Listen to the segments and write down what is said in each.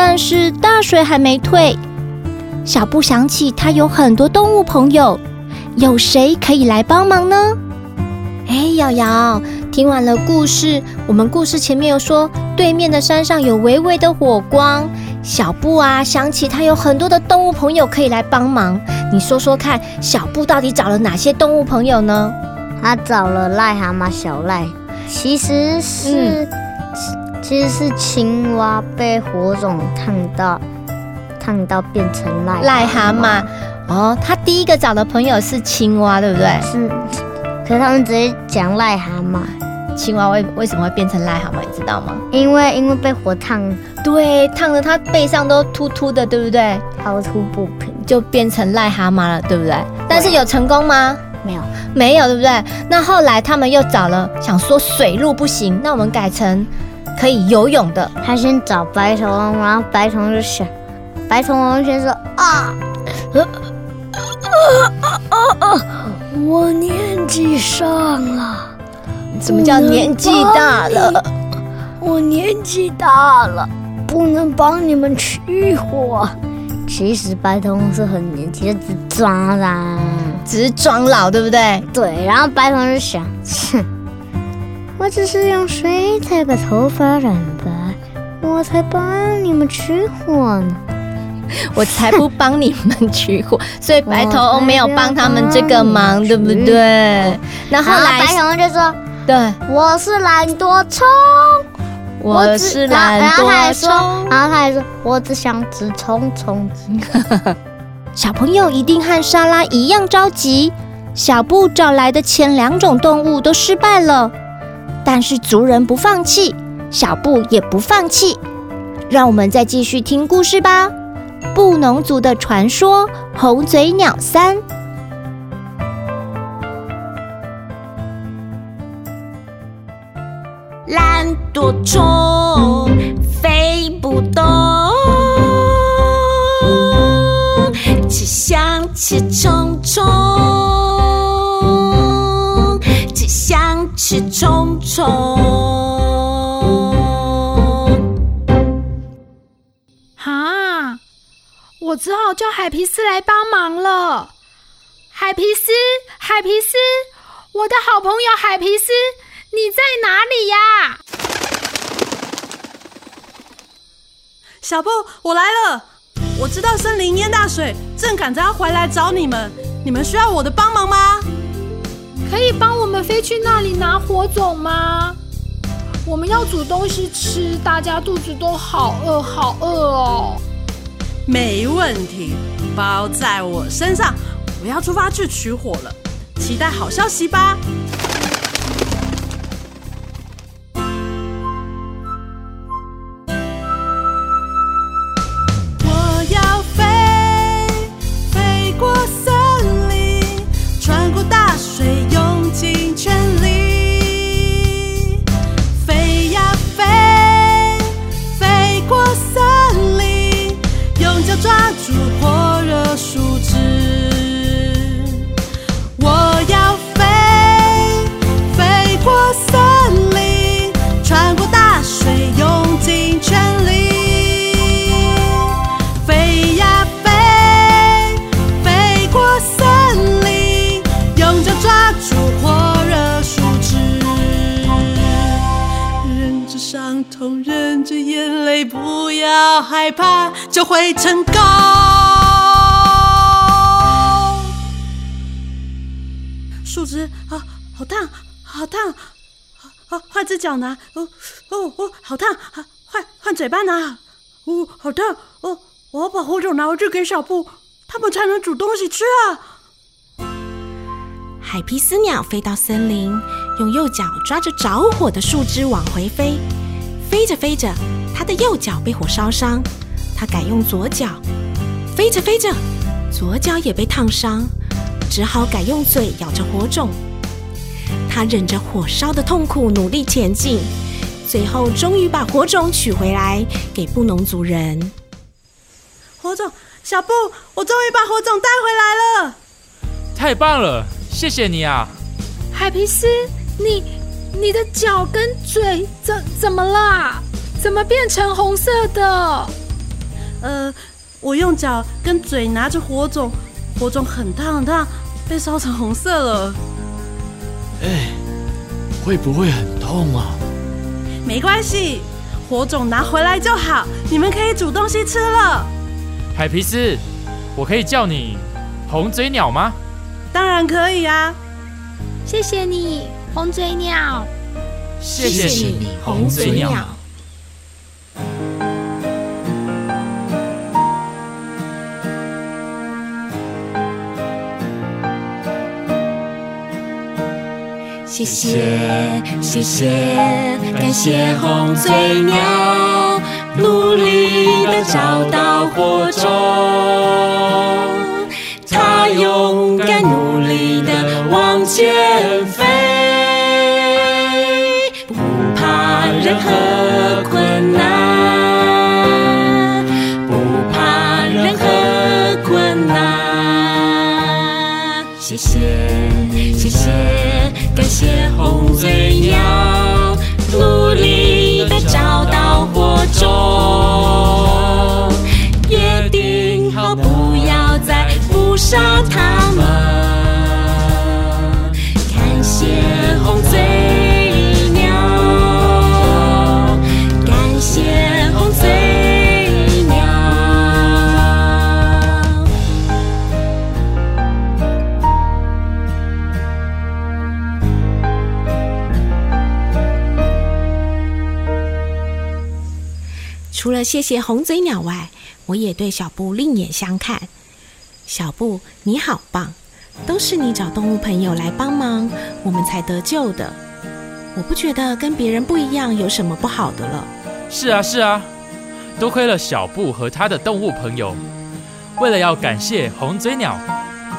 但是大水还没退，小布想起他有很多动物朋友，有谁可以来帮忙呢？哎，瑶瑶，听完了故事，我们故事前面有说对面的山上有微微的火光，小布啊想起他有很多的动物朋友可以来帮忙，你说说看，小布到底找了哪些动物朋友呢？他找了癞蛤蟆小赖，其实是。嗯其实是青蛙被火种烫到，烫到变成癞癞蛤蟆。哦，他第一个找的朋友是青蛙，对不对？是。可是他们直接讲癞蛤蟆。青蛙为为什么会变成癞蛤蟆？你知道吗？因为因为被火烫，对，烫的他背上都秃秃的，对不对？凹凸不平，就变成癞蛤蟆了，对不对？对。但是有成功吗？没有，没有，对不对？那后来他们又找了，想说水路不行，那我们改成。可以游泳的，他先找白头翁，然后白头翁就想，白头翁先说啊，呃呃呃呃呃，我年纪上了，什么叫年纪大了？我年纪大了，不能帮你们取火。其实白头翁是很年轻的，只装啦，只是装老，对不对？对，然后白头翁就想，哼。我只是用水彩把头发染白，我才帮你们取火呢。我才不帮你们取火，所以白头翁没有帮他们这个忙，对不对？然后来白头翁就说：“对，我是懒惰虫，我是懒惰虫。”然后他还说：“然后他还说，我只想吃虫虫子。”小朋友一定和莎拉一样着急。小布找来的前两种动物都失败了。但是族人不放弃，小布也不放弃。让我们再继续听故事吧，《布农族的传说》红嘴鸟三。懒惰虫我只好叫海皮斯来帮忙了。海皮斯，海皮斯，我的好朋友海皮斯，你在哪里呀？小布，我来了。我知道森林淹大水，正赶着要回来找你们。你们需要我的帮忙吗？可以帮我们飞去那里拿火种吗？我们要煮东西吃，大家肚子都好饿，好饿哦。没问题，包在我身上。我要出发去取火了，期待好消息吧。就会成功。树枝啊，好烫，好烫！啊，换只脚拿。哦哦哦，好烫！换换嘴巴拿。哦，好烫！哦，我要把火种拿回去给小布，他们才能煮东西吃啊。海皮斯鸟飞到森林，用右脚抓着着火的树枝往回飞，飞着飞着。它的右脚被火烧伤，他改用左脚，飞着飞着，左脚也被烫伤，只好改用嘴咬着火种。他忍着火烧的痛苦，努力前进，最后终于把火种取回来给布农族人。火种，小布，我终于把火种带回来了！太棒了，谢谢你啊！海皮斯，你你的脚跟嘴怎怎么了？怎么变成红色的？呃，我用脚跟嘴拿着火种，火种很烫很烫，被烧成红色了。哎，会不会很痛啊？没关系，火种拿回来就好。你们可以煮东西吃了。海皮斯，我可以叫你红嘴鸟吗？当然可以啊。谢谢你，红嘴鸟。谢谢你，红嘴鸟。谢谢，谢谢，感谢红嘴鸟，努力的找到火种，它勇敢努力的往前了谢谢红嘴鸟外，我也对小布另眼相看。小布，你好棒！都是你找动物朋友来帮忙，我们才得救的。我不觉得跟别人不一样有什么不好的了。是啊，是啊，多亏了小布和他的动物朋友。为了要感谢红嘴鸟，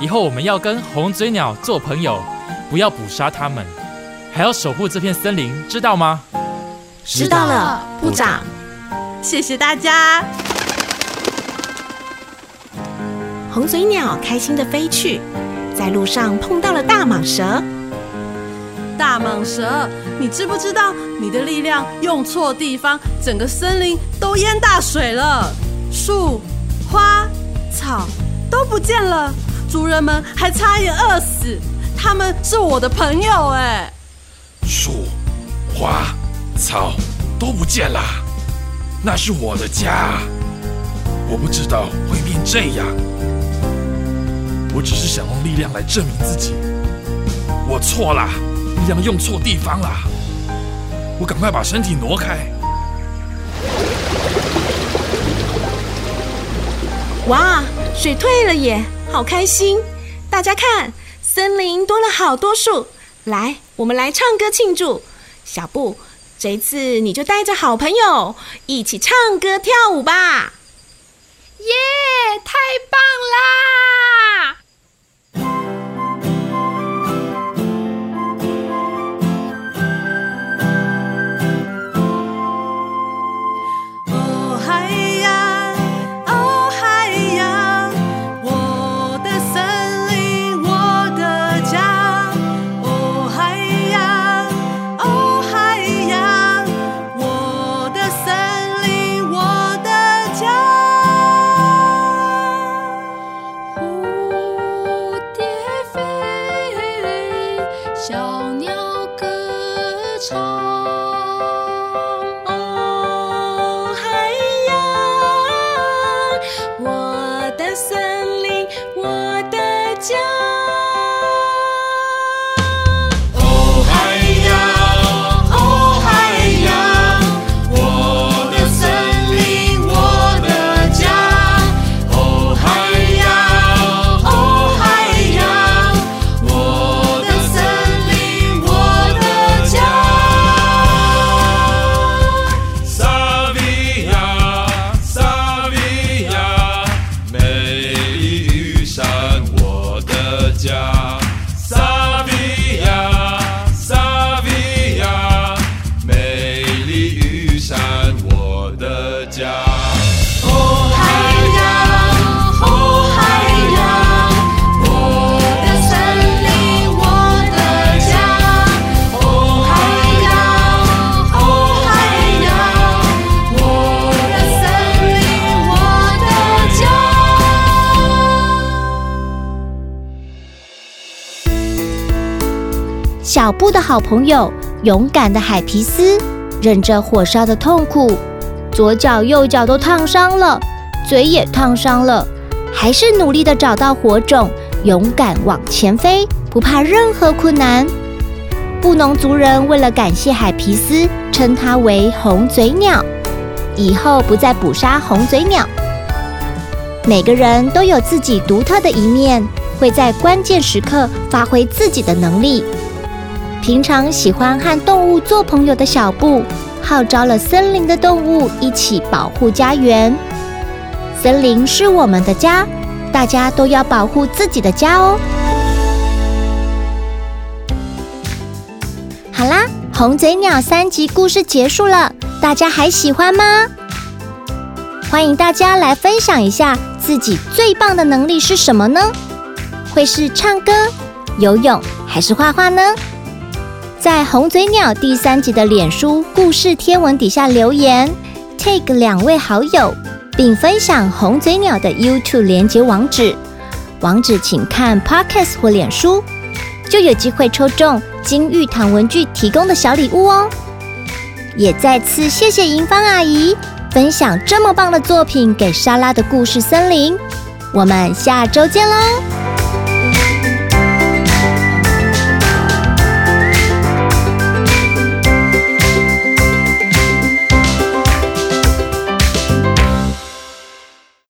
以后我们要跟红嘴鸟做朋友，不要捕杀它们，还要守护这片森林，知道吗？知道了，部长。谢谢大家。红嘴鸟开心的飞去，在路上碰到了大蟒蛇。大蟒蛇，你知不知道你的力量用错地方，整个森林都淹大水了，树、花、草都不见了，族人们还差一点饿死。他们是我的朋友哎。树、花、草都不见了。那是我的家，我不知道会变这样。我只是想用力量来证明自己，我错了，力量用错地方了。我赶快把身体挪开。哇，水退了耶，好开心！大家看，森林多了好多树，来，我们来唱歌庆祝。小布。这次你就带着好朋友一起唱歌跳舞吧！耶，太棒啦！跑步的好朋友，勇敢的海皮斯，忍着火烧的痛苦，左脚右脚都烫伤了，嘴也烫伤了，还是努力的找到火种，勇敢往前飞，不怕任何困难。布农族人为了感谢海皮斯，称他为红嘴鸟，以后不再捕杀红嘴鸟。每个人都有自己独特的一面，会在关键时刻发挥自己的能力。平常喜欢和动物做朋友的小布，号召了森林的动物一起保护家园。森林是我们的家，大家都要保护自己的家哦。好啦，红嘴鸟三集故事结束了，大家还喜欢吗？欢迎大家来分享一下自己最棒的能力是什么呢？会是唱歌、游泳还是画画呢？在红嘴鸟第三集的脸书故事贴文底下留言，take 两位好友，并分享红嘴鸟的 YouTube 连结网址，网址请看 Podcast 或脸书，就有机会抽中金玉堂文具提供的小礼物哦。也再次谢谢银芳阿姨分享这么棒的作品给莎拉的故事森林，我们下周见喽。